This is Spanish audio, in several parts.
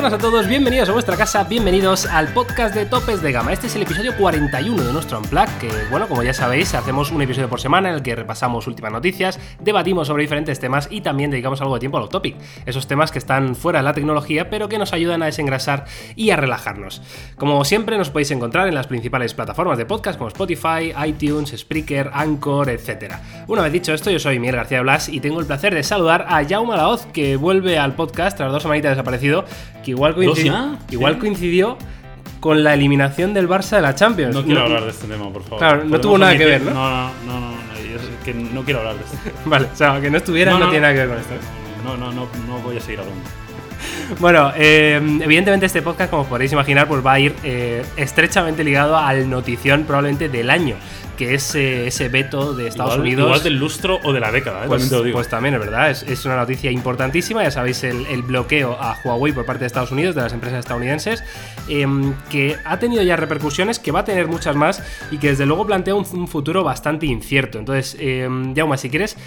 buenas a todos, bienvenidos a vuestra casa, bienvenidos al podcast de Topes de Gama. Este es el episodio 41 de nuestro Unplug, que bueno, como ya sabéis, hacemos un episodio por semana en el que repasamos últimas noticias, debatimos sobre diferentes temas y también dedicamos algo de tiempo a los topic, esos temas que están fuera de la tecnología, pero que nos ayudan a desengrasar y a relajarnos. Como siempre, nos podéis encontrar en las principales plataformas de podcast como Spotify, iTunes, Spreaker, Anchor, etc. Una vez dicho esto, yo soy Miguel García Blas y tengo el placer de saludar a Jaume Laoz, que vuelve al podcast tras dos semanitas desaparecido que igual coincidió, igual coincidió con la eliminación del Barça de la Champions. No quiero hablar de este tema, por favor. Claro, no tuvo nada que ver, ¿no? No, no, no, no, que no quiero hablar de esto. vale, o sea, que no estuviera no, tiene nada que ver con esto. No, no, no, no voy a seguir hablando. Bueno, eh, evidentemente este podcast, como podéis imaginar, pues va a ir eh, estrechamente ligado al notición probablemente del año que es ese veto de Estados Unidos. Igual del lustro o de la década, ¿eh? pues, también te lo digo. pues, también es verdad, es, una noticia importantísima. Ya sabéis, el, bloqueo a Huawei por parte de Estados Unidos, de las empresas estadounidenses, em, que ha tenido ya repercusiones, que va a tener muchas más y que desde luego plantea un, futuro bastante incierto. Entonces, eh, Jaume, si quieres,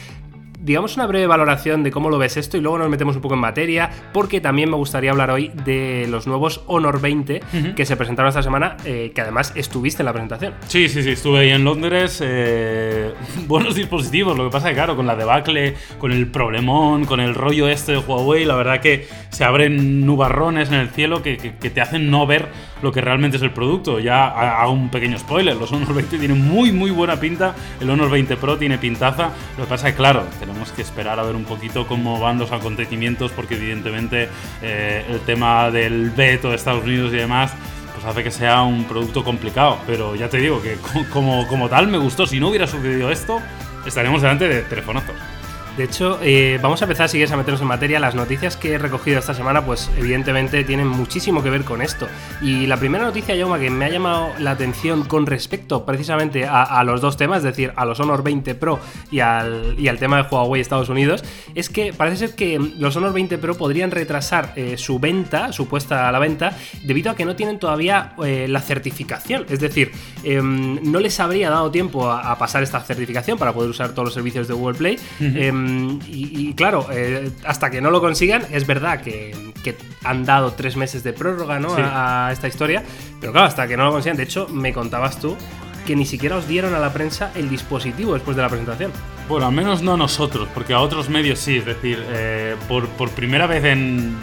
digamos una breve valoración de cómo lo ves esto y luego nos metemos un poco en materia, porque también me gustaría hablar hoy de los nuevos Honor 20 que se presentaron esta semana, eh, que además estuviste en la presentación. Sí, sí, sí, estuve ahí en Londres. Eh, buenos dispositivos, lo que pasa que, claro, con la debacle, con el problemón, con el rollo este de Huawei, la verdad que se abren nubarrones en el cielo que, que te hacen no ver lo que realmente es el producto. Ya hago un pequeño spoiler, los Honor 20 tienen muy, muy buena pinta, el Honor 20 Pro tiene pintaza, lo que pasa es que, claro, tenemos que esperar a ver un poquito cómo van los acontecimientos, porque evidentemente eh, el tema del veto de Estados Unidos y demás pues hace que sea un producto complicado. Pero ya te digo que como, como tal me gustó. Si no hubiera sucedido esto, estaremos delante de telefonazos. De hecho, eh, vamos a empezar, si quieres, a meternos en materia. Las noticias que he recogido esta semana, pues evidentemente tienen muchísimo que ver con esto. Y la primera noticia, Yoma, que me ha llamado la atención con respecto precisamente a, los dos temas, es decir, a los Honor 20 Pro y al, y al tema de Huawei Estados Unidos, es que parece ser que los Honor 20 Pro podrían retrasar eh, su venta, su puesta a la venta, debido a que no tienen todavía eh, la certificación. Es decir, em, no les habría dado tiempo a, pasar esta certificación para poder usar todos los servicios de Google Play. Y, claro, eh, hasta que no lo consigan, es verdad que, han dado tres meses de prórroga ¿no? a, esta historia, pero claro, hasta que no lo consigan, de hecho, me contabas tú que ni siquiera os dieron a la prensa el dispositivo después de la presentación. Bueno, al menos no nosotros, porque a otros medios sí, es decir, eh, por, primera vez en,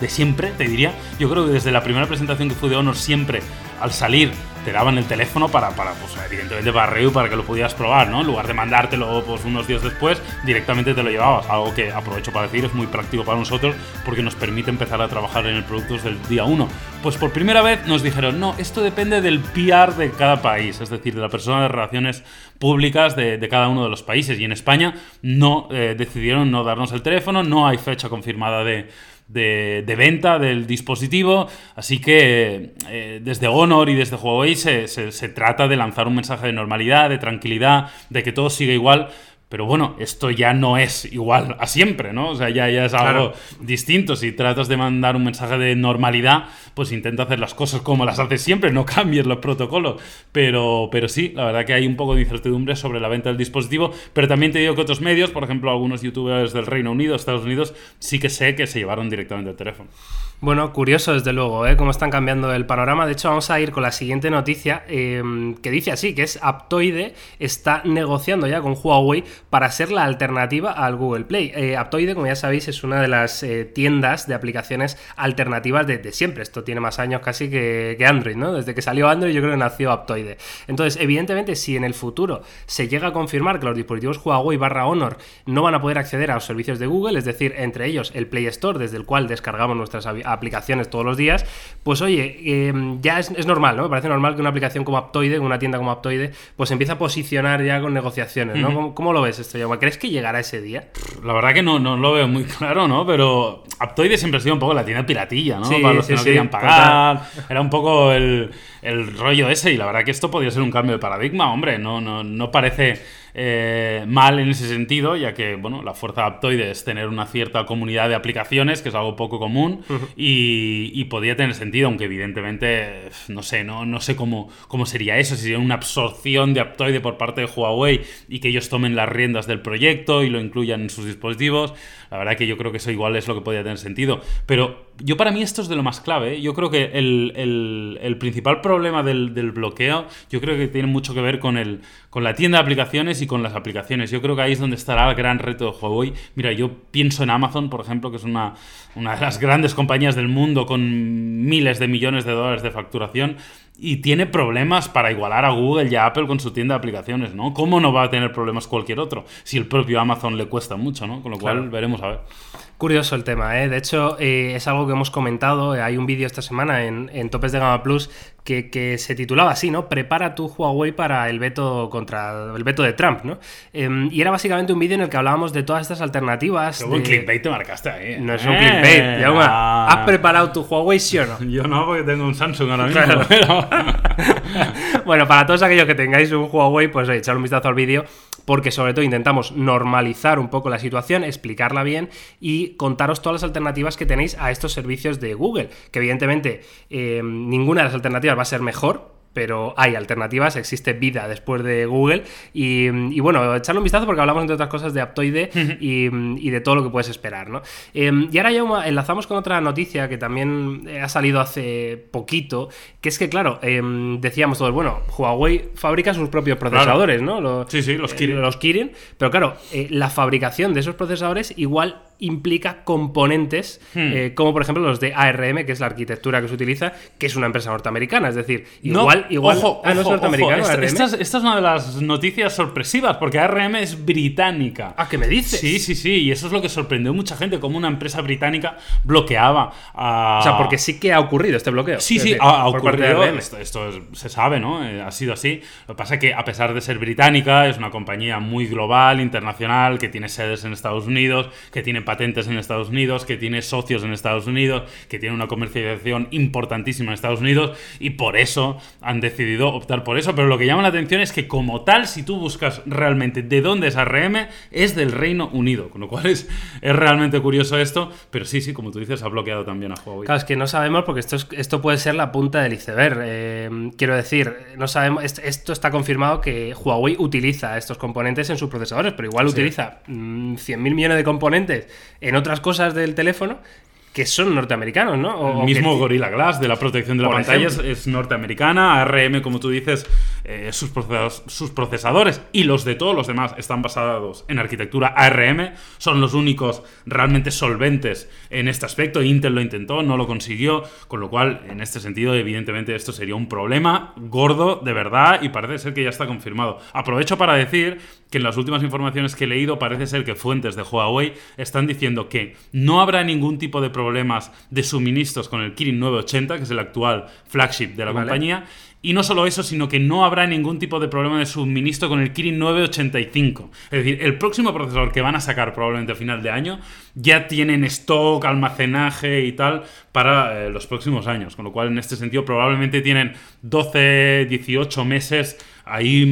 de siempre, te diría, yo creo que desde la primera presentación que fue de Honor siempre, al salir te daban el teléfono para, pues evidentemente para review, para que lo pudieras probar, ¿no? En lugar de mandártelo pues, unos días después, directamente te lo llevabas. Algo que aprovecho para decir es muy práctico para nosotros porque nos permite empezar a trabajar en el producto desde el día 1. Pues por primera vez nos dijeron, no, esto depende del PR de cada país, es decir, de la persona de relaciones públicas de, cada uno de los países. Y en España no eh, decidieron no darnos el teléfono, no hay fecha confirmada de de, venta del dispositivo. Así que eh, desde Honor y desde Huawei se, se, trata de lanzar un mensaje de normalidad, de tranquilidad, de que todo siga igual. Pero bueno, esto ya no es igual a siempre, ¿no? O sea, ya, ya es algo distinto. Si tratas de mandar un mensaje de normalidad, pues intenta hacer las cosas como las haces siempre, no cambies los protocolos. Pero, pero sí, la verdad que hay un poco de incertidumbre sobre la venta del dispositivo. Pero también te digo que otros medios, por ejemplo, algunos youtubers del Reino Unido, Estados Unidos, sí que sé que se llevaron directamente el teléfono. Bueno, curioso desde luego, ¿eh? Cómo están cambiando el panorama. De hecho, vamos a ir con la siguiente noticia em, que dice así, que es Aptoide está negociando ya con Huawei para ser la alternativa al Google Play. Eh, Aptoide, como ya sabéis, es una de las eh, tiendas de aplicaciones alternativas de, siempre. Esto tiene más años casi que, que, Android, ¿no? Desde que salió Android yo creo que nació Aptoide. Entonces, evidentemente, si en el futuro se llega a confirmar que los dispositivos Huawei barra Honor no van a poder acceder a los servicios de Google, es decir, entre ellos el Play Store, desde el cual descargamos nuestras todos los días, pues oye, eh, ya es, normal, ¿no? Me parece normal que una aplicación como Aptoide, una tienda como Aptoide, pues empiece a posicionar ya con negociaciones, ¿no? ¿Cómo, lo ves esto, ¿Crees que llegará ese día? La verdad que no, no lo veo muy claro, ¿no? Pero Aptoide siempre ha sido un poco la tienda piratilla, ¿no? Para los que no querían pagar. Era un poco el, el rollo ese y la verdad que esto podría ser un cambio de paradigma, hombre, no, no, no parece eh, mal en ese sentido, ya que bueno, la fuerza Aptoide es tener una cierta comunidad de aplicaciones, que es algo poco común, y, podía tener sentido, aunque evidentemente, no sé, no, no sé cómo, cómo sería eso, si sería una absorción de Aptoide por parte de Huawei y que ellos tomen las riendas del proyecto y lo incluyan en sus dispositivos. La verdad que yo creo que eso igual es lo que podría tener sentido. Pero yo para mí esto es de lo más clave. ¿eh? Yo creo que el, principal problema del, bloqueo, yo creo que tiene mucho que ver con, el, con la tienda de aplicaciones y con las aplicaciones. Yo creo que ahí es donde estará el gran reto de Huawei. Mira, yo pienso en Amazon, por ejemplo, que es una, una de las grandes compañías del mundo con miles de millones de dólares de facturación y tiene problemas para igualar a Google y a Apple con su tienda de aplicaciones, ¿no? ¿Cómo no va a tener problemas cualquier otro si el propio Amazon le cuesta mucho, ¿no? Con lo cual veremos a ver. Curioso el tema, ¿eh? De hecho, eh, es algo que hemos comentado. Hay un vídeo esta semana en, en Topes de Gama Plus que, se titulaba así, ¿no? Prepara tu Huawei para el veto contra el veto de Trump, ¿no? Em, y era básicamente un vídeo en el que hablábamos de todas estas alternativas. Qué clickbait te marcaste ahí. No es un clickbait. Eh, ah. ¿Has preparado tu Huawei, sí o no? Yo no, porque tengo un Samsung ahora mismo. bueno, para todos aquellos que tengáis un Huawei, pues echar un vistazo al vídeo porque sobre todo intentamos normalizar un poco la situación, explicarla bien y contaros todas las alternativas que tenéis a estos servicios de Google, que evidentemente eh, ninguna de las alternativas va a ser mejor, pero hay alternativas, existe vida después de Google. Y, bueno, echarle un vistazo porque hablamos entre otras cosas de Aptoide y, de todo lo que puedes esperar, ¿no? Em, y ahora ya enlazamos con otra noticia que también eh, ha salido hace poquito, que es que, claro, em, decíamos todos, bueno, Huawei fabrica sus propios procesadores, ¿no? sí, sí, los Kirin. los Kirin, pero claro, eh, la fabricación de esos procesadores igual implica componentes hmm. eh, como por ejemplo los de ARM, que es la arquitectura que se utiliza, que es una empresa norteamericana. Es decir, igual. igual ojo, ah, no es norteamericano. Esta, es, una de las noticias sorpresivas, porque ARM es británica. Ah, ¿qué me dices? Sí, sí, sí. Y eso es lo que sorprendió a mucha gente, como una empresa británica bloqueaba a. O sea, porque sí que ha ocurrido este bloqueo. Sí, sí, ha, ocurrido. Esto, esto se sabe, ¿no? Eh, ha sido así. Lo que pasa es que, a pesar de ser británica, es una compañía muy global, internacional, que tiene sedes en Estados Unidos, que tiene patentes en Estados Unidos, que tiene socios en Estados Unidos, que tiene una comercialización importantísima en Estados Unidos y por eso han decidido optar por eso. Pero lo que llama la atención es que como tal, si tú buscas realmente de dónde es ARM, es del Reino Unido, con lo cual es, es realmente curioso esto, pero sí, sí, como tú dices, ha bloqueado también a Huawei. Claro, es que no sabemos porque esto, esto puede ser la punta del iceberg. Eh, quiero decir, no sabemos, esto está confirmado que Huawei utiliza estos componentes en sus procesadores, pero igual utiliza 100.000 mm, millones de componentes en otras cosas del teléfono que son norteamericanos, ¿no? el mismo Gorilla Glass de la protección de la pantalla es, norteamericana, ARM, como tú dices, eh, sus, procesadores, sus, procesadores, y los de todos los demás están basados en arquitectura ARM, son los únicos realmente solventes en este aspecto. Intel lo intentó, no lo consiguió, con lo cual, en este sentido, evidentemente, esto sería un problema gordo de verdad y parece ser que ya está confirmado. Aprovecho para decir que en las últimas informaciones que he leído parece ser que fuentes de Huawei están diciendo que no habrá ningún tipo de problemas de suministros con el Kirin 980, que es el actual flagship de la compañía. Y no solo eso, sino que no habrá ningún tipo de problema de suministro con el Kirin 985. Es decir, el próximo procesador que van a sacar probablemente a final de año ya tienen stock, almacenaje y tal para eh, los próximos años. Con lo cual, en este sentido, probablemente tienen 12, 18 meses ahí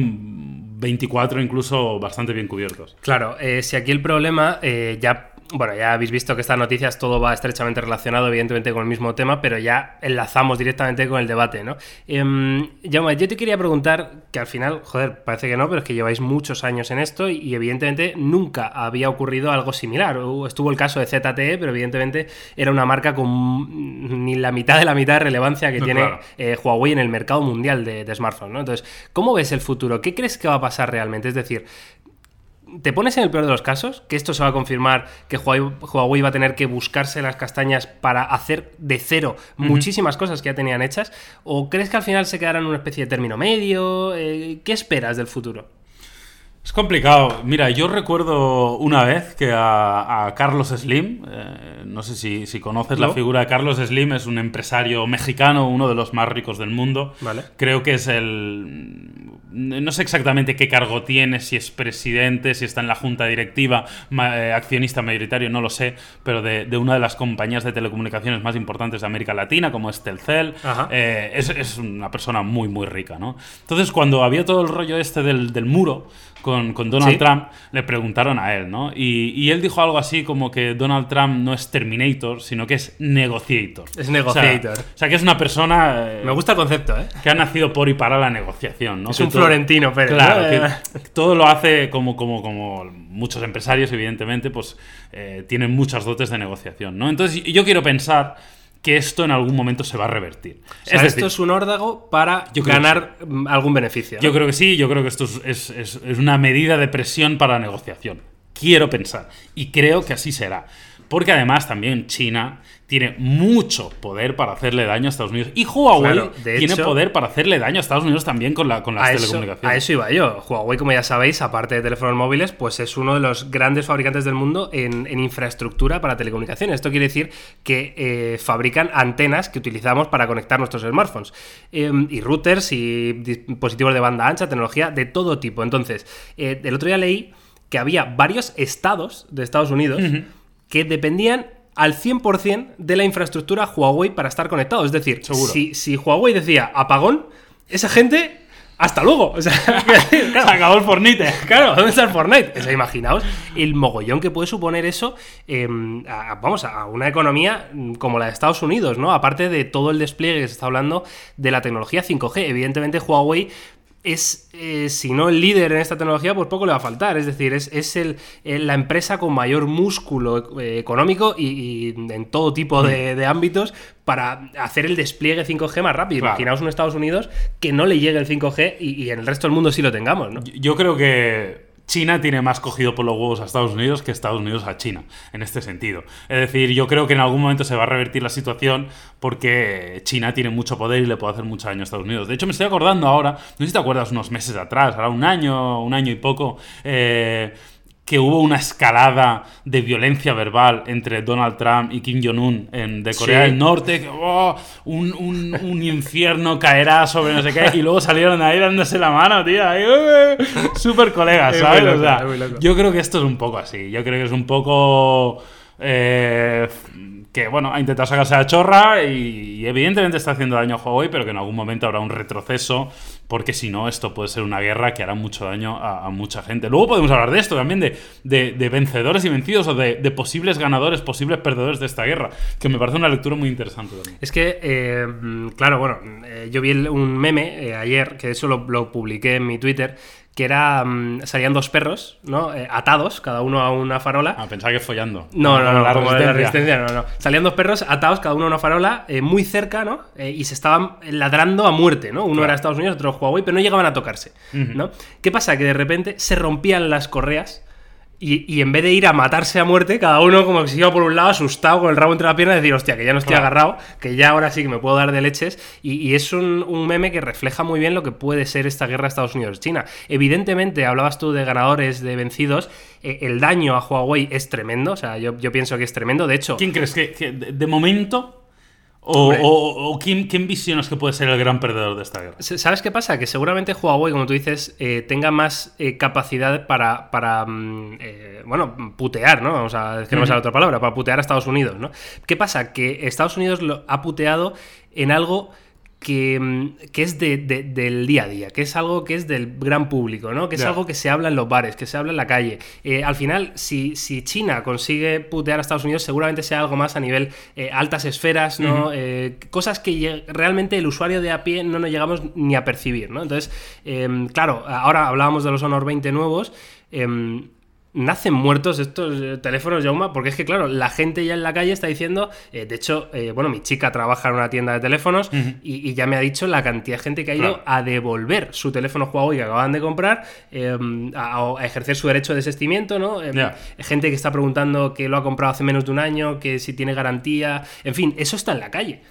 24 incluso bastante bien cubiertos. Claro, eh, si aquí el problema eh, ya bueno, ya habéis visto que estas noticias todo va estrechamente relacionado, evidentemente, con el mismo tema, pero ya enlazamos directamente con el debate, ¿no? Eh, yo te quería preguntar, que al final, joder, parece que no, pero es que lleváis muchos años en esto y, evidentemente nunca había ocurrido algo similar. Estuvo el caso de ZTE, pero evidentemente era una marca con ni la mitad de la mitad de relevancia que tiene eh, Huawei en el mercado mundial de, de smartphones, ¿no? Entonces, ¿cómo ves el futuro? ¿Qué crees que va a pasar realmente? Es decir, ¿Te pones en el peor de los casos? ¿Que esto se va a confirmar? ¿Que Huawei, va a tener que buscarse las castañas para hacer de cero muchísimas cosas que ya tenían hechas? ¿O crees que al final se quedará en una especie de término medio? Eh, ¿Qué esperas del futuro? Es complicado. Mira, yo recuerdo una vez que a, Carlos Slim, eh, no sé si, conoces la figura de Carlos Slim, es un empresario mexicano, uno de los más ricos del mundo. Vale. Creo que es el no sé exactamente qué cargo tiene, si es presidente, si está en la junta directiva, eh, accionista mayoritario, no lo sé, pero de, una de las compañías de telecomunicaciones más importantes de América Latina, como es Telcel, eh, es, una persona muy, muy rica, ¿no? Entonces, cuando había todo el rollo este del, del muro, con, Donald Trump, le preguntaron a él, ¿no? Y, él dijo algo así como que Donald Trump no es Terminator, sino que es Negociator. Es Negociator. O sea, que es una persona... Eh, Me gusta el concepto, ¿eh? Que ha nacido por y para la negociación, ¿no? Es un Florentino Pérez. Claro, que todo lo hace como, como, como muchos empresarios, evidentemente, pues eh, tienen muchas dotes de negociación, ¿no? Entonces yo quiero pensar que esto en algún momento se va a revertir. es esto es un órdago para ganar algún beneficio. Yo creo que sí, yo creo que esto es, es, una medida de presión para la negociación. Quiero pensar. Y creo que así será. Porque además también China tiene mucho poder para hacerle daño a Estados Unidos. Y Huawei tiene poder para hacerle daño a Estados Unidos también con, la, con las telecomunicaciones. a eso iba yo. Huawei, como ya sabéis, aparte de teléfonos móviles, pues es uno de los grandes fabricantes del mundo en, infraestructura para telecomunicaciones. Esto quiere decir que eh, fabrican antenas que utilizamos para conectar nuestros smartphones. Em, y routers y dispositivos de banda ancha, tecnología de todo tipo. Entonces, eh, el otro día leí que había varios estados de Estados Unidos que dependían al 100% de la infraestructura Huawei para estar conectado. Es decir, Si, si Huawei decía apagón, esa gente hasta luego. O sea, Se acabó el Fortnite. Claro, ¿dónde está el Fortnite? O sea, imaginaos el mogollón que puede suponer eso, em, vamos, a una economía como la de Estados Unidos, ¿no? Aparte de todo el despliegue que se está hablando de la tecnología 5G. Evidentemente, Huawei es, eh, si no el líder en esta tecnología, pues poco le va a faltar. Es decir, es, el, la empresa con mayor músculo eh, económico y, en todo tipo de, mm. ámbitos para hacer el despliegue 5G más rápido. Imaginaos un Estados Unidos que no le llegue el 5G y, y en el resto del mundo sí lo tengamos, ¿no? Yo creo que China tiene más cogido por los huevos a Estados Unidos que Estados Unidos a China, en este sentido. Es decir, yo creo que en algún momento se va a revertir la situación porque China tiene mucho poder y le puede hacer mucho daño a Estados Unidos. De hecho, me estoy acordando ahora, no sé si te acuerdas, unos meses atrás, ahora un año, un año y poco, eh, que hubo una escalada de violencia verbal entre Donald Trump y Kim Jong-un de Corea del Norte, que oh, un, un, infierno caerá sobre no sé qué, y luego salieron ahí dándose la mano, tío, súper colegas, ¿sabes? yo creo que esto es un poco así, yo creo que es un poco... Eh, que bueno, ha intentado sacarse la chorra y, evidentemente está haciendo daño a Huawei, pero que en algún momento habrá un retroceso, porque si no, esto puede ser una guerra que hará mucho daño a, mucha gente. Luego podemos hablar de esto también, de, vencedores y vencidos, o de, posibles ganadores, posibles perdedores de esta guerra, que me parece una lectura muy interesante también. Es que, eh, claro, bueno, eh, yo vi un meme eh, ayer, que eso lo publiqué en mi Twitter, que era. Mm, salían dos perros, ¿no? Eh, atados, cada uno a una farola. Ah, pensaba que follando. No, no, no, la, resistencia. no, no. Salían dos perros atados, cada uno a una farola, eh, muy cerca, ¿no? Eh, y se estaban ladrando a muerte, ¿no? Uno era Estados Unidos, otro Huawei, pero no llegaban a tocarse, ¿no? ¿Qué pasa? Que de repente se rompían las correas y, en vez de ir a matarse a muerte, cada uno como que se iba por un lado asustado con el rabo entre la pierna y decir, hostia, que ya no estoy agarrado, que ya ahora sí que me puedo dar de leches. Y, es un, meme que refleja muy bien lo que puede ser esta guerra Estados Unidos-China. Evidentemente, hablabas tú de ganadores, de vencidos, eh, el daño a Huawei es tremendo, o sea, yo, pienso que es tremendo. De hecho... ¿Quién crees que de momento o, ¿quién, quién, visionas que puede ser el gran perdedor de esta guerra? ¿Sabes qué pasa? Que seguramente Huawei, como tú dices, eh, tenga más eh, capacidad para, para mm, eh, bueno, putear, ¿no? Vamos a decir, no me otra palabra, para putear a Estados Unidos, ¿no? ¿Qué pasa? Que Estados Unidos lo ha puteado en algo que, mm, que es de, del día a día, que es algo que es del gran público, ¿no? Que es algo que se habla en los bares, que se habla en la calle. Eh, al final, si, si, China consigue putear a Estados Unidos, seguramente sea algo más a nivel eh, altas esferas, ¿no? Eh, cosas que realmente el usuario de a pie no nos llegamos ni a percibir, ¿no? Entonces, em, claro, ahora hablábamos de los Honor 20 nuevos. Em, nacen muertos estos eh, teléfonos, Yauma, porque es que, claro, la gente ya en la calle está diciendo, eh, de hecho, eh, bueno, mi chica trabaja en una tienda de teléfonos y, ya me ha dicho la cantidad de gente que ha ido a devolver su teléfono Huawei que acaban de comprar, em, a, ejercer su derecho de desistimiento, ¿no? Em, gente que está preguntando que lo ha comprado hace menos de un año, que si tiene garantía, en fin, eso está en la calle.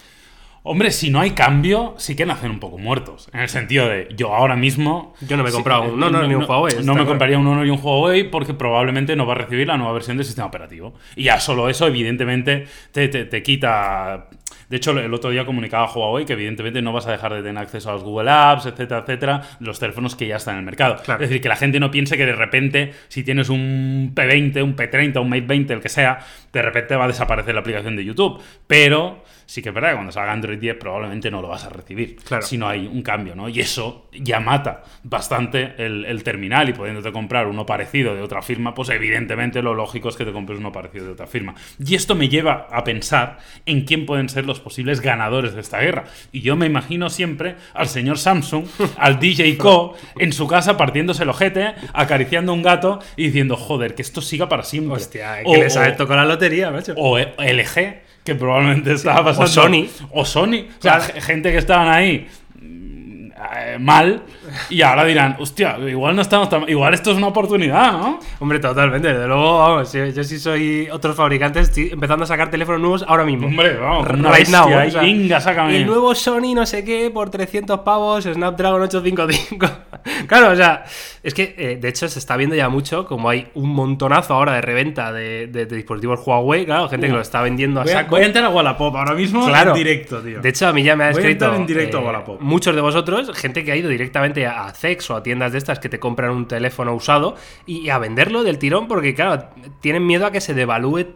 Hombre, si no hay cambio, sí que nacen un poco muertos. En el sentido de, yo ahora mismo. Yo no me he comprado un Honor ni un Huawei. No, me compraría un Honor y un Huawei porque probablemente no va a recibir la nueva versión del sistema operativo. Y ya solo eso, evidentemente, te, te, quita De hecho, el otro día comunicaba Huawei que evidentemente no vas a dejar de tener acceso a los Google Apps, etcétera, etcétera, los teléfonos que ya están en el mercado. Claro. Es decir, que la gente no piense que de repente, si tienes un P20, un P30, un Mate 20, el que sea, de repente va a desaparecer la aplicación de YouTube. Pero sí que es verdad que cuando salga Android 10 probablemente no lo vas a recibir Claro. si no hay un cambio, ¿no? Y eso ya mata bastante el, el terminal y pudiéndote comprar uno parecido de otra firma, pues evidentemente lo lógico es que te compres uno parecido de otra firma. Y esto me lleva a pensar en quién pueden ser los posibles ganadores de esta guerra. Y yo me imagino siempre al señor Samsung, al DJ Co, en su casa partiéndose el ojete, acariciando un gato y diciendo, joder, que esto siga para siempre. Hostia, O- que les ha tocado la lotería, macho. o E- LG, que probablemente estaba pasando. Sony. O Sony. O sea, Claro. gente que estaban ahí eh, mal y ahora dirán, hostia, igual no estamos tan... Igual esto es una oportunidad, ¿no? Hombre, totalmente. Desde luego, vamos, yo, yo sí soy otros fabricantes, estoy empezando a sacar teléfonos nuevos ahora mismo. Hombre, vamos, right bestia now. o sea, sácame. El nuevo Sony no sé qué por 300 pavos, Snapdragon 855. claro, o sea, es que eh, de hecho se está viendo ya mucho, como hay un montonazo ahora de reventa de, de- de dispositivos Huawei, claro, gente que lo está vendiendo a Voy a, saco. voy a entrar a Wallapop ahora mismo Claro. en directo, tío. De hecho, a mí ya me ha Voy a escrito entrar en directo a eh, Wallapop. muchos de vosotros, gente que ha ido directamente a Cex o a tiendas de estas que te compran un teléfono usado y a venderlo del tirón porque, claro, tienen miedo a que se devalúe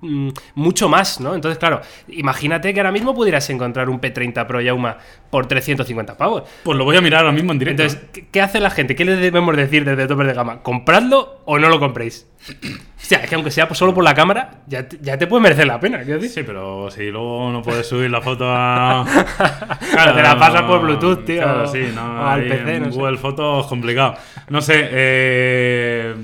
mm, mucho más, ¿no? Entonces, claro, imagínate que ahora mismo pudieras encontrar un P30 Pro Yauma por 350 pavos. Pues lo voy a mirar ahora mismo en directo. Entonces, ¿qué, hace la gente? ¿Qué le debemos decir desde tope de gama? ¿Compradlo o no lo compréis? Es que aunque sea solo por la cámara, ya te, ya te puede merecer la pena, decir. Sí, pero si luego no puedes subir la foto a. te la pasas por Bluetooth, tío, Claro, sí, no. o al PC, en no sé. Google Fotos complicado. No sé, eh.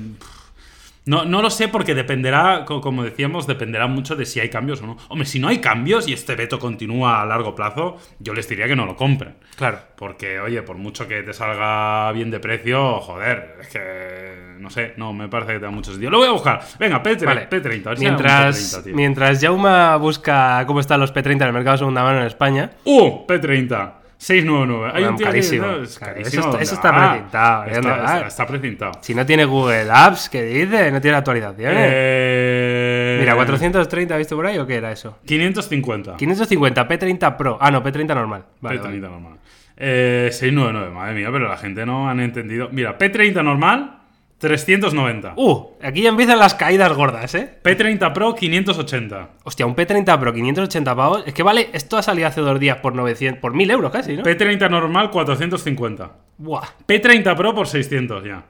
No, no lo sé porque dependerá, co- como decíamos, dependerá mucho de si hay cambios o no. Hombre, si no hay cambios y este veto continúa a largo plazo, yo les diría que no lo compren. Claro. Porque, oye, por mucho que te salga bien de precio, joder, es que no sé, no me parece que tenga mucho sentido. Lo voy a buscar. Venga, P30, Vale. P30, a ver si Mientras, P30, tío. mientras Jauma busca cómo están los P30 en el mercado de segunda mano en España. ¡Uh! P30. 699. Hay Bueno, un tío carísimo. que es Claro, carísimo. eso está- ¿dónde eso está precintado, ¿eh? ¿Dónde Está, está- está precintado. Si no tiene Google Apps, ¿qué dice? No tiene actualizaciones. Eh, Mira, 430, ¿viste por ahí o qué era eso? 550. 550, P30 Pro. Ah, no, P30 normal. Vale, P30 vale. normal. Eh, 699, madre mía, pero la gente no han entendido. Mira, P30 normal, 390. Uh, aquí ya empiezan las caídas gordas, ¿eh? P30 Pro, 580. Hostia, un P30 Pro 580 pavos. Es que vale, esto ha salido hace dos días por 900, por 1000 euros casi, ¿no? P30 normal, 450. Buah. P30 Pro por 600 ya.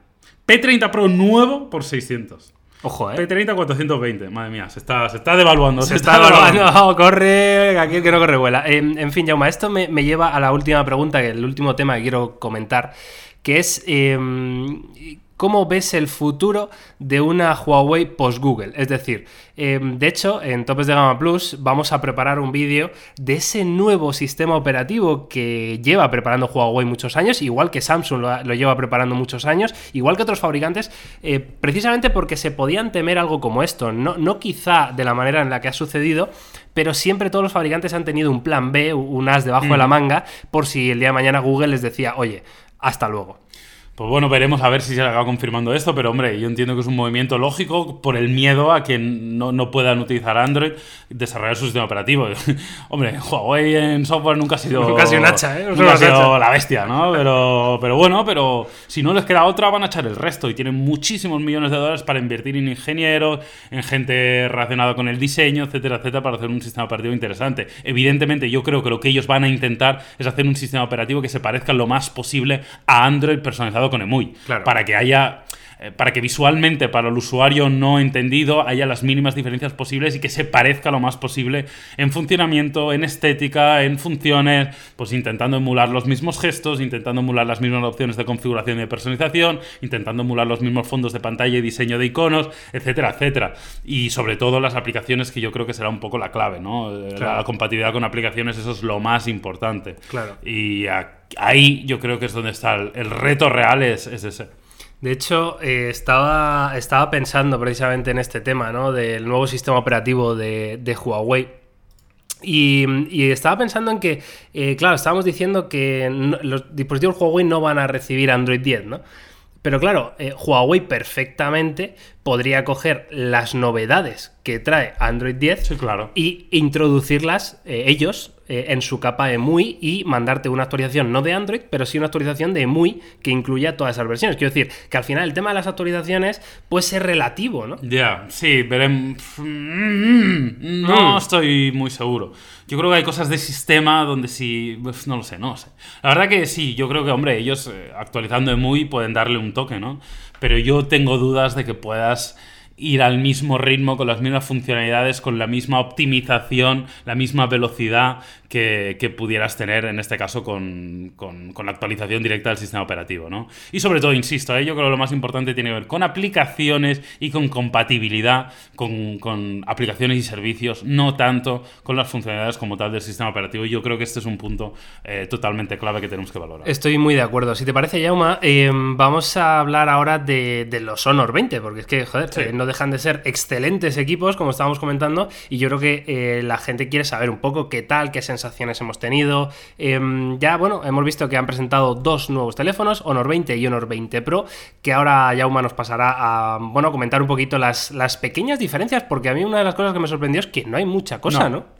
P30 Pro nuevo por 600. Ojo, ¿eh? P30 420. Madre mía, se está, se está devaluando. Se está evaluando, corre, aquí el que no corre vuela. En, en fin, Jauma, esto me, me lleva a la última pregunta, que el último tema que quiero comentar, que es em, cómo ves el futuro de una Huawei post-Google. Es decir, em, de hecho, en Topes de Gama Plus vamos a preparar un vídeo de ese nuevo sistema operativo que lleva preparando Huawei muchos años, igual que Samsung lo, lleva preparando muchos años, igual que otros fabricantes, eh, precisamente porque se podían temer algo como esto. No, no quizá de la manera en la que ha sucedido, pero siempre todos los fabricantes han tenido un plan B, un as debajo de la manga, por si el día de mañana Google les decía, oye, hasta luego. Pues bueno, veremos a ver si se acaba confirmando esto, pero hombre, yo entiendo que es un movimiento lógico por el miedo a que no, no puedan utilizar Android y desarrollar su sistema operativo. hombre, Huawei en software nunca ha sido. Nunca ha sido un hacha, ¿eh? No Nunca ha sido la bestia, ¿no? Pero, pero bueno, pero si no les queda otra, van a echar el resto y tienen muchísimos millones de dólares para invertir en ingenieros, en gente relacionada con el diseño, etcétera, etcétera, para hacer un sistema operativo interesante. Evidentemente, yo creo que lo que ellos van a intentar es hacer un sistema operativo que se parezca lo más posible a Android personalizado con EMUI. Claro. Para que haya. Eh, Para que visualmente para el usuario no entendido haya las mínimas diferencias posibles y que se parezca lo más posible en funcionamiento, en estética, en funciones, pues intentando emular los mismos gestos, intentando emular las mismas opciones de configuración y de personalización, intentando emular los mismos fondos de pantalla y diseño de iconos, etcétera, etcétera. Y sobre todo las aplicaciones que yo creo que será un poco la clave, ¿no? Eh, Claro. La compatibilidad con aplicaciones, eso es lo más importante. Claro. Y ahí yo creo que es donde está el, el reto real, es, es ese. De hecho, eh, estaba, estaba pensando precisamente en este tema, ¿no? Del nuevo sistema operativo de, de Huawei. Y, y estaba pensando en que, eh, claro, estábamos diciendo que no- los dispositivos Huawei no van a recibir Android 10, ¿no? Pero claro, eh, Huawei perfectamente podría coger las novedades que trae Android 10 Sí, claro. y introducirlas eh, ellos eh, en su capa EMUI y mandarte una actualización no de Android, pero sí una actualización de EMUI que incluya todas esas versiones. Quiero decir que al final el tema de las actualizaciones puede ser relativo, ¿no? Ya, sí, veremos. Mm, No Mm. estoy muy seguro. Yo creo que hay cosas de sistema donde sí. pues, no lo sé, no lo sé. La verdad que sí, yo creo que, hombre, ellos eh, actualizando muy pueden darle un toque, ¿no? Pero yo tengo dudas de que puedas ir al mismo ritmo, con las mismas funcionalidades, con la misma optimización, la misma velocidad que, que pudieras tener en este caso con, con- con la actualización directa del sistema operativo, ¿no? Y sobre todo, insisto, ¿eh? yo creo que lo más importante tiene que ver con aplicaciones y con compatibilidad con, con aplicaciones y servicios, no tanto con las funcionalidades como tal del sistema operativo. Yo creo que este es un punto eh, totalmente clave que tenemos que valorar. Estoy muy de acuerdo. Si te parece, Yauma, eh, vamos a hablar ahora de, de los Honor 20, porque es que, joder, Sí. eh, no dejan de ser excelentes equipos, como estábamos comentando, y yo creo que eh, la gente quiere saber un poco qué tal, qué sensaciones hemos tenido. Eh, ya, bueno, hemos visto que han presentado dos nuevos teléfonos, Honor 20 y Honor 20 Pro, que ahora Yauma nos pasará a, bueno, comentar un poquito las, las pequeñas diferencias, porque a mí una de las cosas que me sorprendió es que no hay mucha cosa, No. ¿no?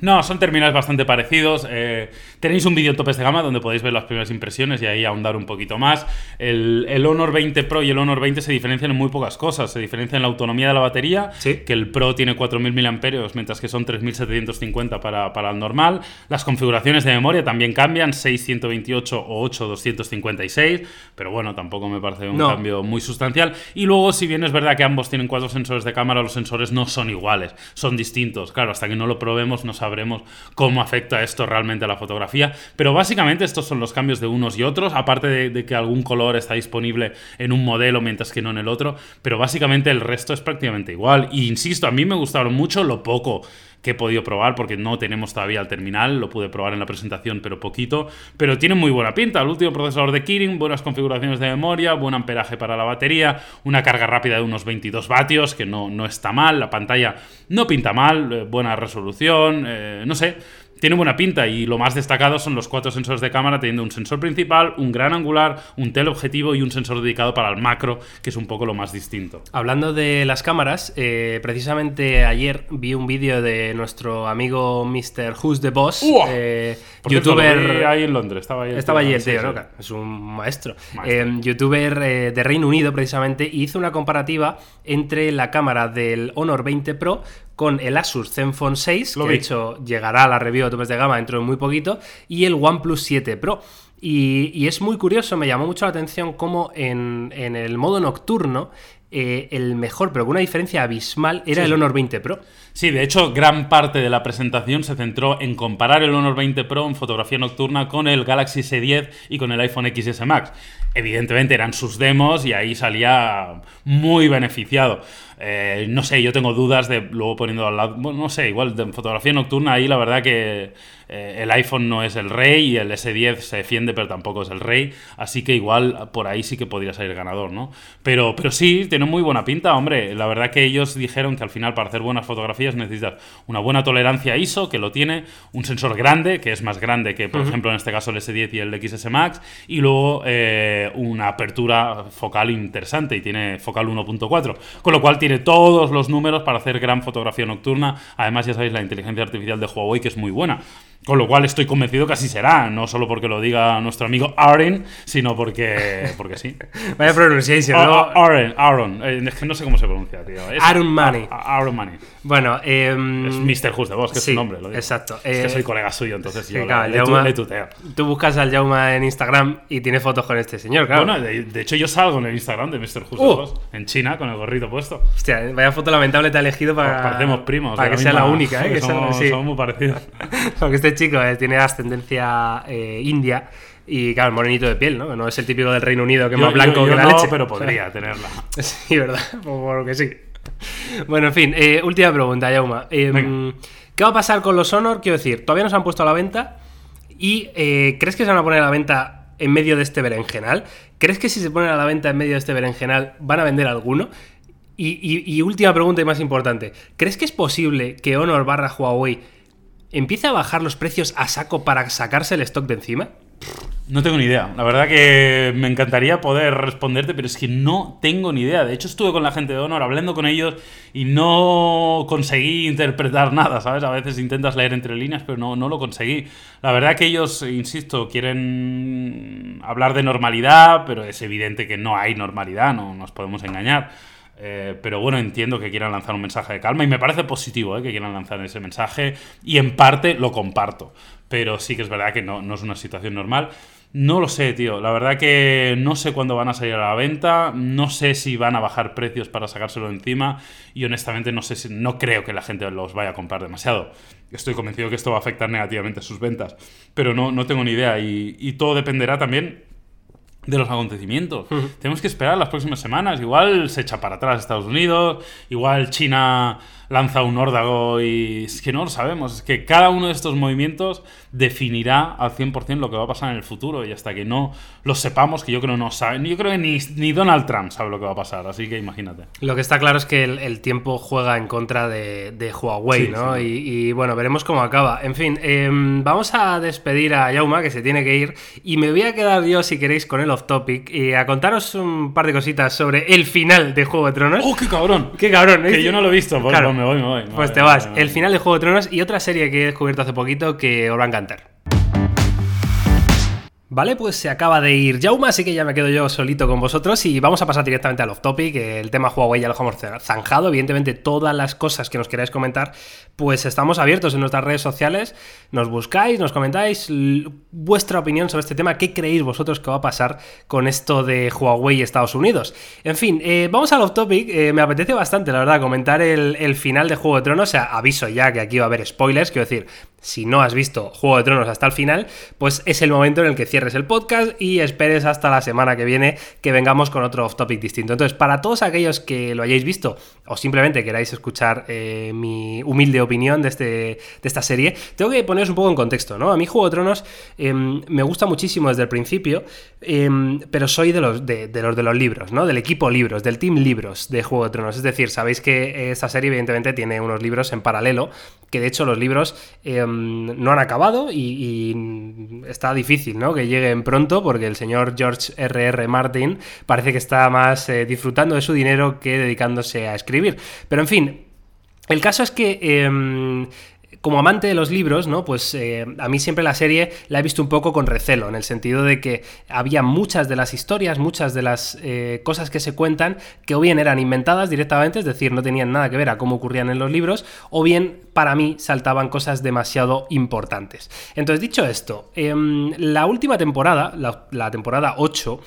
No, son terminales bastante parecidos. eh, tenéis un vídeo topes de gama donde podéis ver las primeras impresiones y ahí ahondar un poquito más. El, el Honor 20 Pro y el Honor 20 se diferencian en muy pocas cosas. Se diferencian en la autonomía de la batería, Sí. que el Pro tiene 4.000 mAh, mientras que son 3.750 para, para el normal. Las configuraciones de memoria también cambian, 6, 128 o 8, 256. Pero bueno, tampoco me parece un No. cambio muy sustancial. Y luego, si bien es verdad que ambos tienen cuatro sensores de cámara, los sensores no son iguales, son distintos. Claro, hasta que no lo probemos no sabremos cómo afecta esto realmente a la fotografía. Pero básicamente estos son los cambios de unos y otros, aparte de, que algún color está disponible en un modelo mientras que no en el otro. Pero básicamente el resto es prácticamente igual. Y insisto, a mí me gustaron mucho lo poco que he podido probar porque no tenemos todavía el terminal, lo pude probar en la presentación pero poquito, pero tiene muy buena pinta, el último procesador de Kirin, buenas configuraciones de memoria, buen amperaje para la batería, una carga rápida de unos 22 vatios, que no, no está mal, la pantalla no pinta mal, eh, buena resolución, eh, no sé, tiene buena pinta y lo más destacado son los cuatro sensores de cámara, teniendo un sensor principal, un gran angular, un teleobjetivo y un sensor dedicado para el macro, que es un poco lo más distinto. Hablando de las cámaras, eh, precisamente ayer vi un vídeo de nuestro amigo Mr. Who's the Boss, eh, Por cierto, lo youtuber. vi ahí en Londres, estaba ahí. el Estaba allí el tío, Es un maestro. Maestro. Eh, youtuber de Reino Unido, precisamente, y hizo una comparativa entre la cámara del Honor 20 Pro con el Asus Zenfone 6, Lo que vi. de hecho llegará a la review de topes de gama dentro de muy poquito, y el OnePlus 7 Pro. Y, y es muy curioso, me llamó mucho la atención cómo en, en el modo nocturno eh, el mejor, pero con una diferencia abismal, era Sí, el. Honor 20 Pro. Sí, de hecho, gran parte de la presentación se centró en comparar el Honor 20 Pro en fotografía nocturna con el Galaxy S10 y con el iPhone XS Max. Evidentemente eran sus demos y ahí salía muy beneficiado. Eh, no sé, yo tengo dudas de luego poniendo al lado. Bueno, no sé, igual de fotografía nocturna ahí la verdad que eh, el iPhone no es el rey y el S10 se defiende, pero tampoco es el rey. Así que igual por ahí sí que podría salir ganador, ¿no? Pero, pero sí, tiene muy buena pinta, hombre. La verdad que ellos dijeron que al final para hacer buenas fotografías necesitas una buena tolerancia ISO, que lo tiene, un sensor grande, que es más grande que, por ejemplo, en este caso el S10 y el XS Max, y luego eh, una apertura focal interesante y tiene focal 1.4, con lo cual tiene todos los números para hacer gran fotografía nocturna. Además, ya sabéis, la inteligencia artificial de Huawei, que es muy buena. Con lo cual estoy convencido que así será, no solo porque lo diga nuestro amigo Aaron, sino porque, porque sí. Vaya pronunciation, Ah, ¿no? ah, Aaron, Aaron, eh, es que no sé cómo se pronuncia, tío. Es- Aaron Money. Ah, ah, Aaron Money. Bueno, em, Es Mr. Just de Vos, que es su nombre, lo digo. exacto. Es que Eh, soy colega suyo, entonces yo claro, le, Jaume- le tuteo. Tú buscas al Jauma en Instagram y tiene fotos con este señor, claro. Bueno, de, de hecho yo salgo en el Instagram de Mr. Just Uh. de Vos, en China, con el gorrito puesto. Hostia, vaya foto lamentable te ha elegido para. Parecemos primos. Para de que sea misma- la única, ¿eh? Que somos, sí. somos muy parecidos. Porque este chico eh, tiene ascendencia eh, india y, claro, morenito de piel, ¿no? No es el típico del Reino Unido que es más blanco yo- yo que la no, leche. pero podría tenerla. Sí, ¿verdad? Por, por que sí. Bueno, en fin, eh, última pregunta. Eh, Venga. ¿Qué va a pasar con los Honor? Quiero decir, todavía no se han puesto a la venta. ¿Y eh, crees que se van a poner a la venta en medio de este berenjenal? ¿Crees que si se ponen a la venta en medio de este berenjenal van a vender alguno? Y, y- y última pregunta y más importante. ¿Crees que es posible que Honor barra Huawei empiece a bajar los precios a saco para sacarse el stock de encima? No tengo ni idea. La verdad que me encantaría poder responderte, pero es que no tengo ni idea. De hecho, estuve con la gente de Honor hablando con ellos y no conseguí interpretar nada, ¿sabes? A veces intentas leer entre líneas, pero no, no lo conseguí. La verdad que ellos, insisto, quieren hablar de normalidad, pero es evidente que no hay normalidad, no nos podemos engañar. Eh, pero bueno, entiendo que quieran lanzar un mensaje de calma y me parece positivo eh, que quieran lanzar ese mensaje y en parte lo comparto. Pero sí que es verdad que no, no es una situación normal. No lo sé, tío. La verdad que no sé cuándo van a salir a la venta. No sé si van a bajar precios para sacárselo encima. Y honestamente no sé si. No creo que la gente los vaya a comprar demasiado. Estoy convencido que esto va a afectar negativamente sus ventas. Pero no, no tengo ni idea. Y todo dependerá también de los acontecimientos. Tenemos que esperar las próximas semanas. Igual se echa para atrás Estados Unidos, igual China lanza un órdago y es que no lo sabemos. Es que cada uno de estos movimientos definirá al 100% lo que va a pasar en el futuro y hasta que no lo sepamos, que yo creo no saben, yo creo que ni, ni Donald Trump sabe lo que va a pasar, así que imagínate. Lo que está claro es que el, tiempo juega en contra de, Huawei, ¿no? Y, bueno, veremos cómo acaba. En fin, em, vamos a despedir a Yauma, que se tiene que ir, y me voy a quedar yo, si queréis, con el off topic y a contaros un par de cositas sobre el final de Juego de Tronos. ¡Oh, qué cabrón! ¡Qué cabrón! Que yo no lo he visto, pues, claro. Me voy, me voy. pues te vas. el final de Juego de Tronos y otra serie que he descubierto hace poquito que os va a encantar. Vale, pues se acaba de ir Jauma, así que ya me quedo yo solito con vosotros y vamos a pasar directamente al off topic. El tema Huawei ya lo hemos zanjado. Evidentemente, todas las cosas que nos queráis comentar, pues estamos abiertos en nuestras redes sociales. Nos buscáis, nos comentáis vuestra opinión sobre este tema. ¿Qué creéis vosotros que va a pasar con esto de Huawei y Estados Unidos? En fin, eh, vamos al off topic. Eh, me apetece bastante, la verdad, comentar el, el, final de Juego de Tronos. O sea, aviso ya que aquí va a haber spoilers. Quiero decir, si no has visto Juego de Tronos hasta el final, pues es el momento en el que cierres el podcast y esperes hasta la semana que viene que vengamos con otro off topic distinto. Entonces, para todos aquellos que lo hayáis visto o simplemente queráis escuchar eh, mi humilde opinión de, este, de esta serie, tengo que poneros un poco en contexto, ¿no? A mí Juego de Tronos em, me gusta muchísimo desde el principio, em, pero soy de los de, los de los libros, ¿no? Del equipo libros, del team libros de Juego de Tronos. Es decir, sabéis que esta serie evidentemente tiene unos libros en paralelo, que de hecho los libros... Em, no han acabado y, está difícil, ¿no? Que lleguen pronto porque el señor George R.R. R. Martin parece que está más eh, disfrutando de su dinero que dedicándose a escribir. Pero en fin, el caso es que em, como amante de los libros, ¿no? Pues eh, a mí siempre la serie la he visto un poco con recelo, en el sentido de que había muchas de las historias, muchas de las eh, cosas que se cuentan, que o bien eran inventadas directamente, es decir, no tenían nada que ver a cómo ocurrían en los libros, o bien para mí saltaban cosas demasiado importantes. Entonces, dicho esto, em, la última temporada, la, la temporada 8,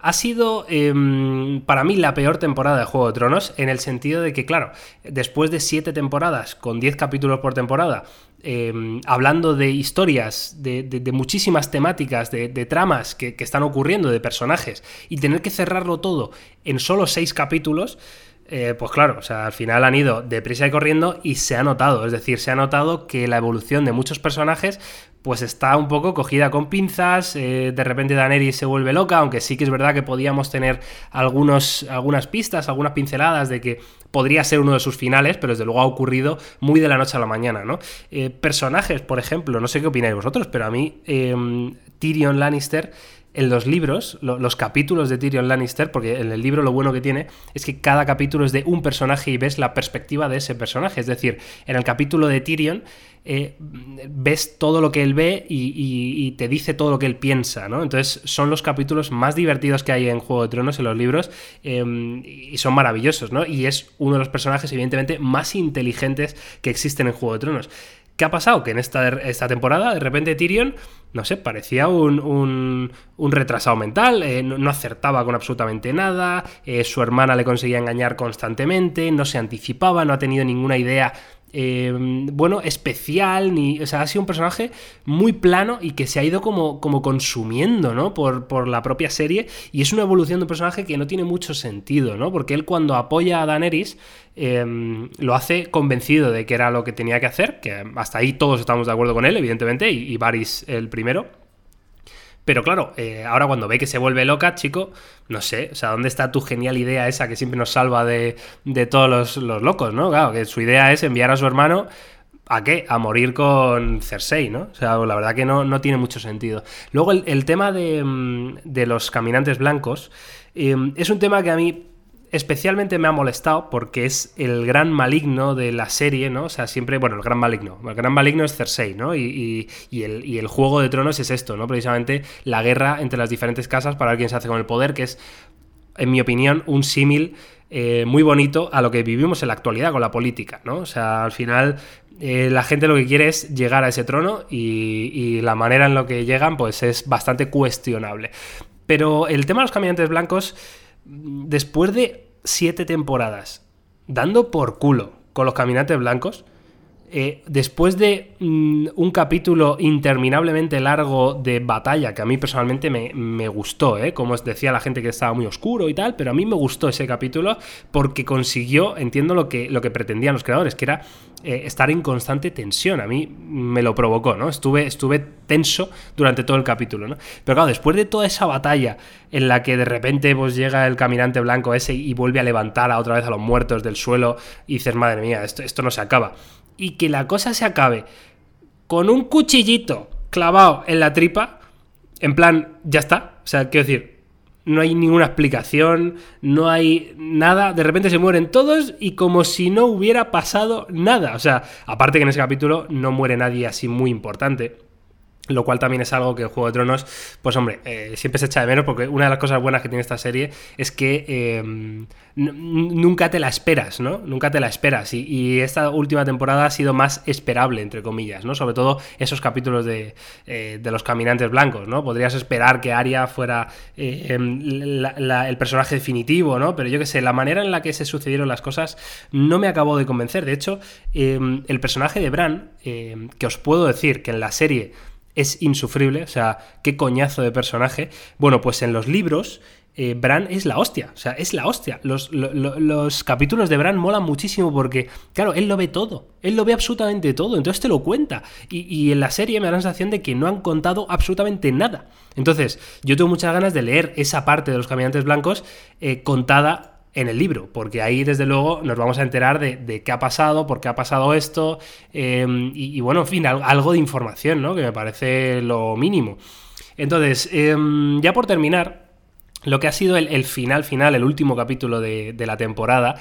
ha sido em, para mí la peor temporada de Juego de Tronos, en el sentido de que, claro, después de siete temporadas, con 10 capítulos por temporada, em, hablando de historias, de, muchísimas temáticas, de, tramas que, que, están ocurriendo, de personajes, y tener que cerrarlo todo en solo seis capítulos, eh, pues claro, o sea, al final han ido deprisa y corriendo y se ha notado, es decir, se ha notado que la evolución de muchos personajes pues está un poco cogida con pinzas, eh, de repente Daenerys se vuelve loca, aunque sí que es verdad que podíamos tener algunos, algunas pistas, algunas pinceladas de que podría ser uno de sus finales, pero desde luego ha ocurrido muy de la noche a la mañana, ¿no? Eh, personajes, por ejemplo, no sé qué opináis vosotros, pero a mí Tyrion Lannister en los libros, los capítulos de Tyrion Lannister, porque en el libro lo bueno que tiene es que cada capítulo es de un personaje y ves la perspectiva de ese personaje. Es decir, en el capítulo de Tyrion eh, ves todo lo que él ve y, te dice todo lo que él piensa, ¿no? Entonces son los capítulos más divertidos que hay en Juego de Tronos, en los libros, em, y son maravillosos, ¿no? Y es uno de los personajes, evidentemente, más inteligentes que existen en Juego de Tronos. ¿Qué ha pasado? Que en esta, esta temporada, de repente Tyrion, no sé, parecía un, un, retrasado mental, eh, no, acertaba con absolutamente nada, eh, su hermana le conseguía engañar constantemente, no se anticipaba, no ha tenido ninguna idea eh, bueno, especial, ni. O sea, ha sido un personaje muy plano y que se ha ido como, como consumiendo, ¿no? Por, por, la propia serie. Y es una evolución de un personaje que no tiene mucho sentido, ¿no? Porque él cuando apoya a Daenerys. Em, lo hace convencido de que era lo que tenía que hacer, que hasta ahí todos estamos de acuerdo con él, evidentemente, y, y Varys el primero. Pero claro, eh, ahora cuando ve que se vuelve loca, chico, no sé, o sea, ¿dónde está tu genial idea esa que siempre nos salva de, todos los, locos, ¿no? Claro, que su idea es enviar a su hermano ¿A qué? A morir con Cersei, ¿no? O sea, la verdad que no, no tiene mucho sentido. Luego, el, tema de, mm, de, los caminantes blancos eh, es un tema que a mí especialmente me ha molestado porque es el gran maligno de la serie, ¿no? O sea, siempre, bueno, el gran maligno. El gran maligno es Cersei, ¿no? Y, el, y, el, Juego de Tronos es esto, ¿no? Precisamente la guerra entre las diferentes casas para ver quién se hace con el poder, que es, en mi opinión, un símil eh, muy bonito a lo que vivimos en la actualidad con la política, ¿no? O sea, al final eh, la gente lo que quiere es llegar a ese trono y, y la manera en la que llegan, pues es bastante cuestionable. Pero el tema de los caminantes blancos después de siete temporadas dando por culo con los caminantes blancos, eh, después de mm, un capítulo interminablemente largo de batalla, que a mí personalmente me, gustó, ¿eh? como os decía la gente que estaba muy oscuro y tal, pero a mí me gustó ese capítulo porque consiguió, entiendo lo que, lo que pretendían los creadores, que era eh, estar en constante tensión. A mí me lo provocó, ¿no? Estuve, estuve tenso durante todo el capítulo, ¿no? Pero claro, después de toda esa batalla en la que de repente pues, llega el caminante blanco ese y vuelve a levantar a otra vez a los muertos del suelo y dices, madre mía, esto, esto no se acaba y que la cosa se acabe con un cuchillito clavado en la tripa, en plan, ya está. O sea, quiero decir, no hay ninguna explicación, no hay nada, de repente se mueren todos y como si no hubiera pasado nada. O sea, aparte que en ese capítulo no muere nadie así muy importante. Lo cual también es algo que en Juego de Tronos, pues hombre, eh, siempre se echa de menos porque una de las cosas buenas que tiene esta serie es que em, nunca te la esperas, ¿no? Nunca te la esperas. Y, esta última temporada ha sido más esperable, entre comillas, ¿no? Sobre todo esos capítulos de, eh, los caminantes blancos, ¿no? Podrías esperar que Arya fuera eh, em, el personaje definitivo, ¿no? Pero yo qué sé, la manera en la que se sucedieron las cosas no me acabó de convencer. De hecho, em, el personaje de Bran, que os puedo decir que en la serie es insufrible, o sea, qué coñazo de personaje. Bueno, pues en los libros eh, Bran es la hostia, o sea, es la hostia. Los, capítulos de Bran molan muchísimo porque, claro, él lo ve todo, él lo ve absolutamente todo, entonces te lo cuenta. Y, en la serie me da la sensación de que no han contado absolutamente nada. Entonces, yo tengo muchas ganas de leer esa parte de los caminantes blancos eh, contada en el libro, porque ahí desde luego nos vamos a enterar de, qué ha pasado, por qué ha pasado esto, em, y, bueno, en fin, algo de información, ¿no? Que me parece lo mínimo. Entonces, em, ya por terminar, lo que ha sido el, final final, el último capítulo de, de la temporada,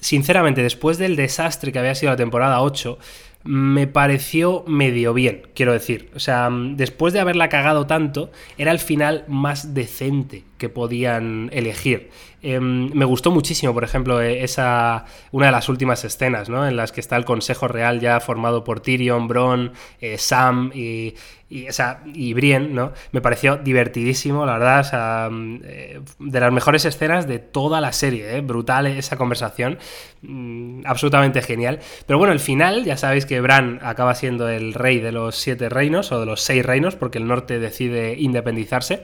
sinceramente, después del desastre que había sido la temporada 8, me pareció medio bien, quiero decir. O sea, después de haberla cagado tanto, era el final más decente que podían elegir. Em, me gustó muchísimo, por ejemplo, e, esa una de las últimas escenas, ¿no? En las que está el Consejo Real ya formado por Tyrion, Bron, eh, Sam y, y, y Brienne, ¿no? Me pareció divertidísimo, la verdad, mm, eh, de las mejores escenas de toda la serie, ¿eh? Brutal esa conversación, mm, absolutamente genial. Pero bueno, el final, ya sabéis que Bran acaba siendo el rey de los siete reinos, o de los seis reinos, porque el norte decide independizarse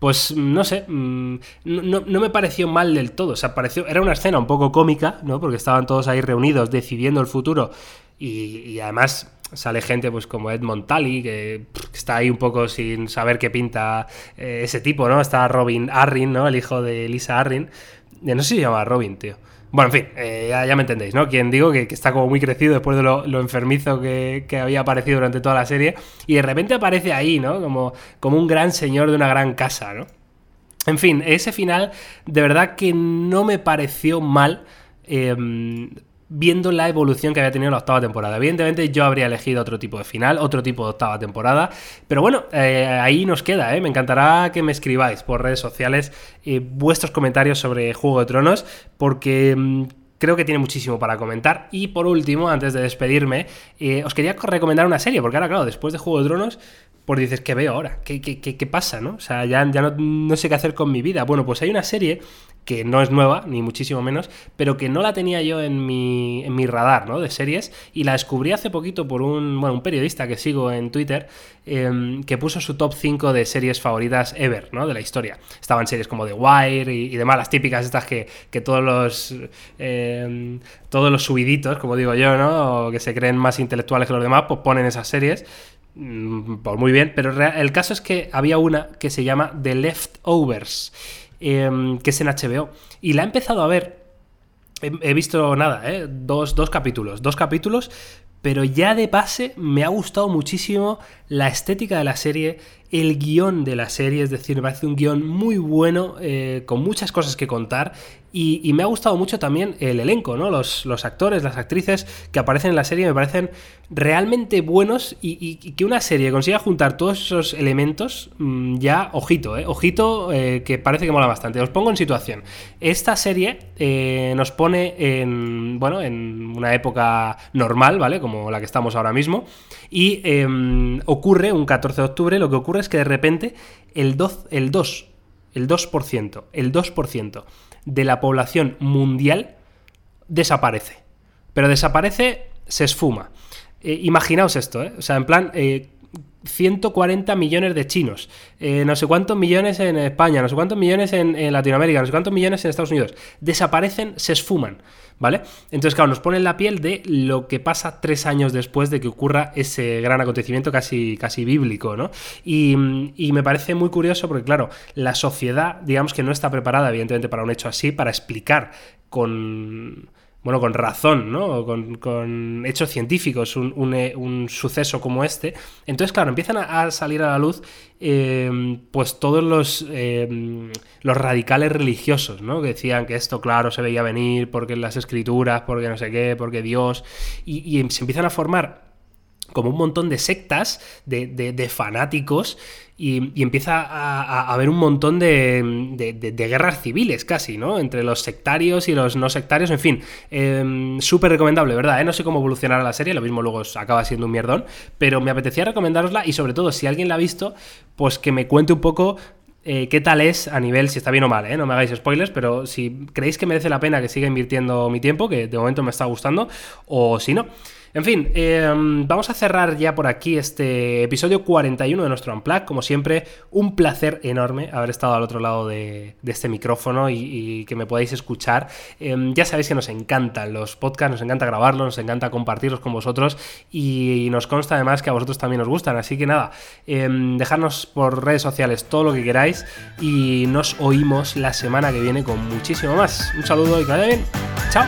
pues no sé, mm, no, me pareció mal del todo. O sea, pareció, era una escena un poco cómica, ¿no? Porque estaban todos ahí reunidos decidiendo el futuro y, además sale gente pues como Edmond Tully, que está ahí un poco sin saber qué pinta eh, ese tipo, ¿no? Está Robin Arryn, ¿no? El hijo de Lisa Arryn. No sé si se llama Robin, tío. Bueno, en fin, eh, ya, me entendéis, ¿no? Quien digo que, está como muy crecido después de lo, enfermizo que, había aparecido durante toda la serie. Y de repente aparece ahí, ¿no? Como, como un gran señor de una gran casa, ¿no? En fin, ese final de verdad que no me pareció mal. Em, viendo la evolución que había tenido la octava temporada. Evidentemente yo habría elegido otro tipo de final, otro tipo de octava temporada, pero bueno, eh, ahí nos queda, ¿eh? me encantará que me escribáis por redes sociales eh, vuestros comentarios sobre Juego de Tronos, porque... Mm, creo que tiene muchísimo para comentar. Y por último, antes de despedirme, eh, os quería recomendar una serie, porque ahora, claro, después de Juego de Tronos, pues dices, ¿qué veo ahora? ¿Qué, qué, qué, pasa? ¿no? O sea, ya, ya no, no, sé qué hacer con mi vida. Bueno, pues hay una serie que no es nueva, ni muchísimo menos, pero que no la tenía yo en mi, en mi radar, ¿no? De series, y la descubrí hace poquito por un, bueno, un periodista que sigo en Twitter, em, que puso su top 5 de series favoritas ever, ¿no? De la historia. Estaban series como The Wire y, demás, las típicas estas que, que todos los... Em, todos los subiditos, como digo yo, ¿no? O que se creen más intelectuales que los demás, pues ponen esas series pues muy bien, pero el caso es que había una que se llama The Leftovers Em, que es en HBO. Y la he empezado a ver. He, visto nada, ¿eh? dos, dos capítulos. Dos capítulos pero ya de pase me ha gustado muchísimo la estética de la serie, el guion de la serie, es decir, me parece un guion muy bueno, eh, con muchas cosas que contar, y, me ha gustado mucho también el elenco, ¿no? Los, los, actores, las actrices que aparecen en la serie me parecen realmente buenos y, que una serie consiga juntar todos esos elementos, mm, ya, ojito, ¿eh? Ojito, eh, que parece que mola bastante. Os pongo en situación. Esta serie eh, nos pone en, bueno, en una época normal, ¿vale? Como la que estamos ahora mismo, y em, ocurre un 14 de octubre, lo que ocurre es que de repente el 2, el 2, el 2%, el 2% de la población mundial desaparece. Pero desaparece, se esfuma. Eh, imaginaos esto, ¿eh? O sea, en plan, 140 eh, millones de chinos, eh, no sé cuántos millones en España, no sé cuántos millones en, Latinoamérica, no sé cuántos millones en Estados Unidos. Desaparecen, se esfuman, ¿vale? Entonces, claro, nos pone en la piel de lo que pasa tres años después de que ocurra ese gran acontecimiento casi, casi bíblico, ¿no? Y me parece muy curioso porque, claro, la sociedad, digamos que no está preparada, evidentemente, para un hecho así, para explicar con bueno, con razón, ¿no? Con, con hechos científicos, un, eh, un, suceso como este. Entonces, claro, empiezan a, salir a la luz eh, pues todos los, eh, los radicales religiosos, ¿no? Que decían que esto, claro, se veía venir porque las escrituras, porque no sé qué, porque Dios... y se empiezan a formar como un montón de sectas, de, de, fanáticos, y, empieza a, haber un montón de, de, guerras civiles casi, ¿no? Entre los sectarios y los no sectarios, en fin, em, súper recomendable, ¿verdad? ¿Eh? No sé cómo evolucionará la serie, lo mismo luego acaba siendo un mierdón, pero me apetecía recomendarosla y sobre todo si alguien la ha visto, pues que me cuente un poco eh, qué tal es a nivel, si está bien o mal, ¿eh? no me hagáis spoilers, pero si creéis que merece la pena que siga invirtiendo mi tiempo, que de momento me está gustando, o si no. En fin, em, vamos a cerrar ya por aquí este episodio 41 de nuestro Unplug. Como siempre, un placer enorme haber estado al otro lado de, este micrófono y, que me podáis escuchar. Em, ya sabéis que nos encantan los podcasts, nos encanta grabarlos, nos encanta compartirlos con vosotros y nos consta además que a vosotros también os gustan. Así que nada, eh, dejadnos por redes sociales todo lo que queráis y nos oímos la semana que viene con muchísimo más. Un saludo y que vaya bien. Chao.